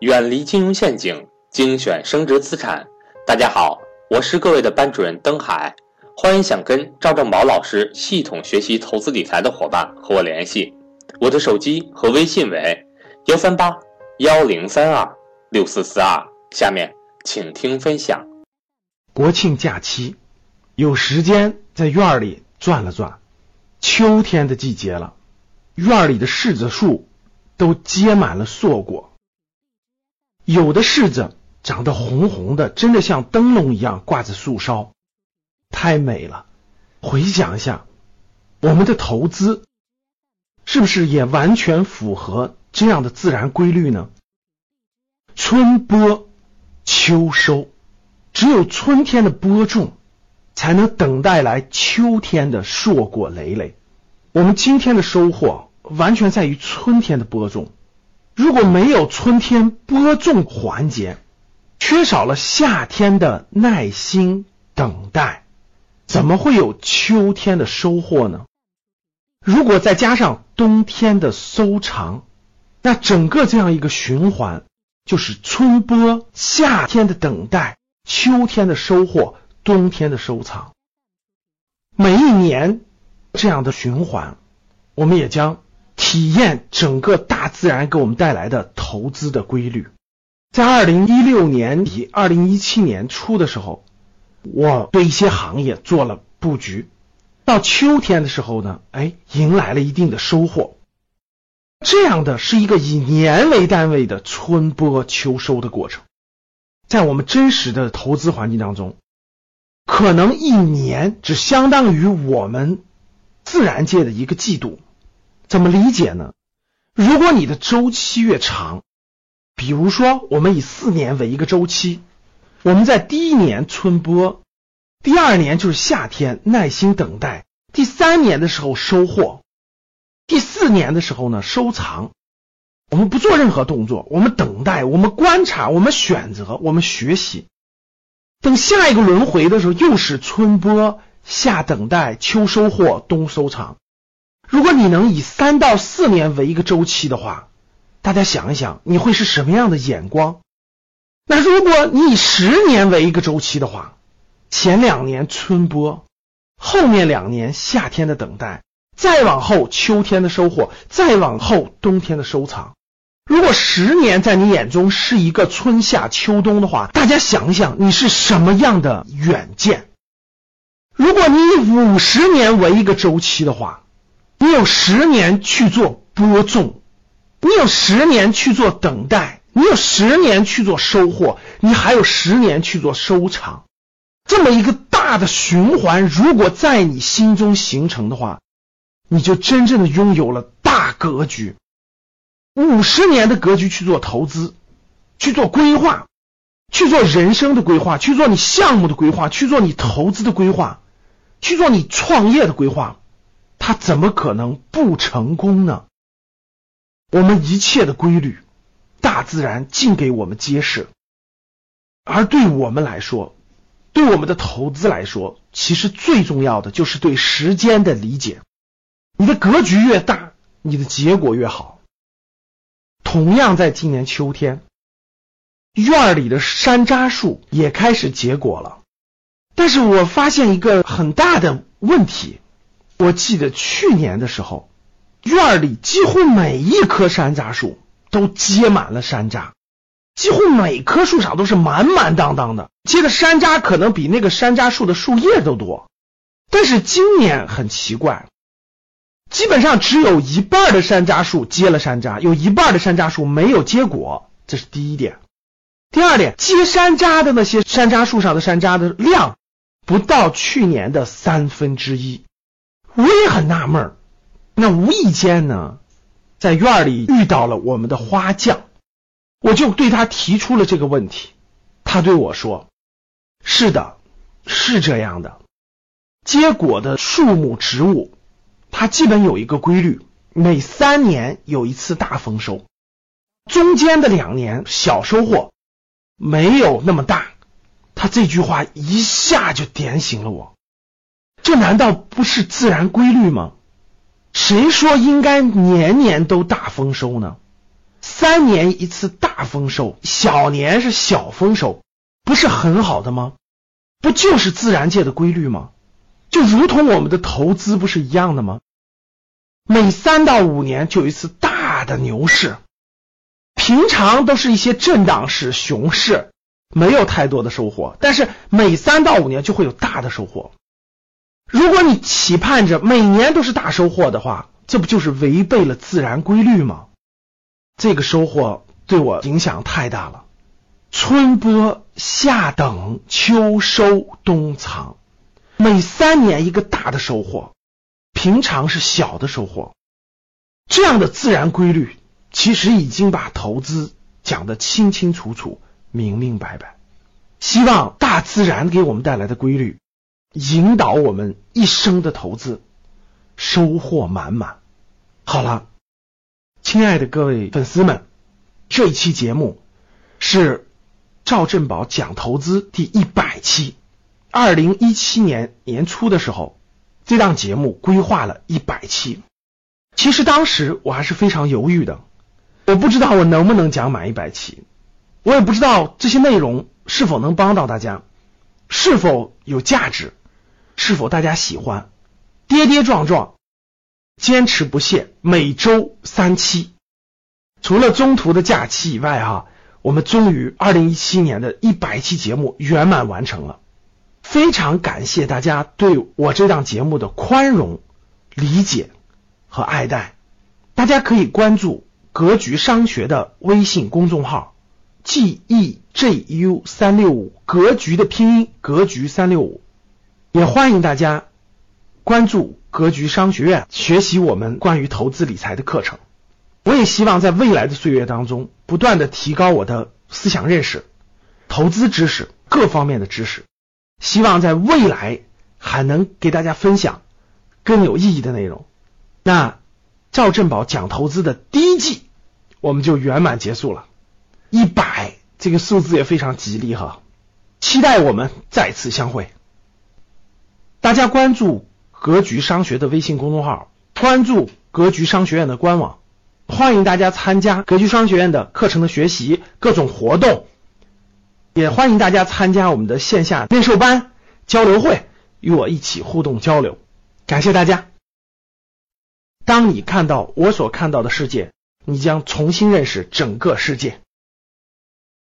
远离金融陷阱，精选升值资产。大家好，我是各位的班主任登海，欢迎想跟赵正宝老师系统学习投资理财的伙伴和我联系，我的手机和微信为幺三八幺零三二六四四二。下面请听分享。国庆假期，有时间在院里转了转。秋天的季节了，院里的柿子树都结满了硕果。有的柿子长得红红的，真的像灯笼一样挂在树梢，太美了。回想一下，我们的投资是不是也完全符合这样的自然规律呢？春播秋收，只有春天的播种，才能等待来秋天的硕果累累。我们今天的收获完全在于春天的播种。如果没有春天播种环节，缺少了夏天的耐心等待，怎么会有秋天的收获呢？如果再加上冬天的收藏，那整个这样一个循环就是春播、夏天的等待、秋天的收获、冬天的收藏。每一年这样的循环，我们也将。体验整个大自然给我们带来的投资的规律。在二零一六年底、二零一七年初的时候，我对一些行业做了布局。到秋天的时候呢，哎，迎来了一定的收获。这样的是一个以年为单位的春播秋收的过程。在我们真实的投资环境当中，可能一年只相当于我们自然界的一个季度。怎么理解呢？如果你的周期越长，比如说我们以四年为一个周期，我们在第一年春播，第二年就是夏天耐心等待，第三年的时候收获，第四年的时候呢收藏。我们不做任何动作，我们等待，我们观察，我们选择，我们学习。等下一个轮回的时候，又是春播、夏等待、秋收获、冬收藏。如果你能以三到四年为一个周期的话，大家想一想，你会是什么样的眼光？那如果你以十年为一个周期的话，前两年春播，后面两年夏天的等待，再往后秋天的收获，再往后冬天的收藏。如果十年在你眼中是一个春夏秋冬的话，大家想一想，你是什么样的远见？如果你以五十年为一个周期的话，你有十年去做播种，你有十年去做等待，你有十年去做收获，你还有十年去做收藏。这么一个大的循环，如果在你心中形成的话，你就真正的拥有了大格局。五十年的格局去做投资，去做规划，去做人生的规划，去做你项目的规划，去做你投资的规划，去做你创业的规划。他怎么可能不成功呢？我们一切的规律，大自然尽给我们揭示。而对我们来说，对我们的投资来说，其实最重要的就是对时间的理解。你的格局越大，你的结果越好。同样，在今年秋天，院里的山楂树也开始结果了。但是我发现一个很大的问题。我记得去年的时候，院里几乎每一棵山楂树都结满了山楂，几乎每棵树上都是满满当当的，结的山楂可能比那个山楂树的树叶都多。但是今年很奇怪，基本上只有一半的山楂树结了山楂，有一半的山楂树没有结果。这是第一点。第二点，结山楂的那些山楂树上的山楂的量不到去年的三分之一。我也很纳闷儿，那无意间呢，在院里遇到了我们的花匠，我就对他提出了这个问题。他对我说：“是的，是这样的。结果的树木植物，它基本有一个规律，每三年有一次大丰收，中间的两年小收获，没有那么大。”他这句话一下就点醒了我。这难道不是自然规律吗？谁说应该年年都大丰收呢？三。年一次大丰收，小年是小丰收，不是很好的吗？不就是自然界的规律吗？就如同我们的投资不是一样的吗？每三到五年就有一次大的牛市，平常都是一些震荡市、熊市，没有太多的收获。但是每三到五年就会有大的收获。如果你期盼着每年都是大收获的话，这不就是违背了自然规律吗？这个收获对我影响太大了。春播、夏等、秋收、冬藏，每三年一个大的收获，平常是小的收获。这样的自然规律，其实已经把投资讲得清清楚楚、明明白白。希望大自然给我们带来的规律，引导我们一生的投资，收获满满。好了，亲爱的各位粉丝们，这一期节目是。赵振宝讲投资第一百期，二零一七年年初的时候，这档节目规划了一百期。其实当时我还是非常犹豫的，我不知道我能不能讲满一百期，我也不知道这些内容是否能帮到大家，是否有价值，是否大家喜欢。跌跌撞撞，坚持不懈，每周三期，除了中途的假期以外，哈。我们终于二零一七年的一百期节目圆满完成了，非常感谢大家对我这档节目的宽容、理解和爱戴。大家可以关注格局商学的微信公众号 “g e j u 三六五”，格局的拼音“格局三六五”，也欢迎大家关注格局商学院，学习我们关于投资理财的课程。我也希望在未来的岁月当中，不断的提高我的思想认识、投资知识各方面的知识，希望在未来还能给大家分享更有意义的内容。那赵振宝讲投资的第一季我们就圆满结束了，一百这个数字也非常吉利哈，期待我们再次相会。大家关注格局商学的微信公众号，关注格局商学院的官网。欢迎大家参加格局商学院的课程的学习，各种活动，也欢迎大家参加我们的线下面授班交流会，与我一起互动交流。感谢大家。当你看到我所看到的世界，你将重新认识整个世界。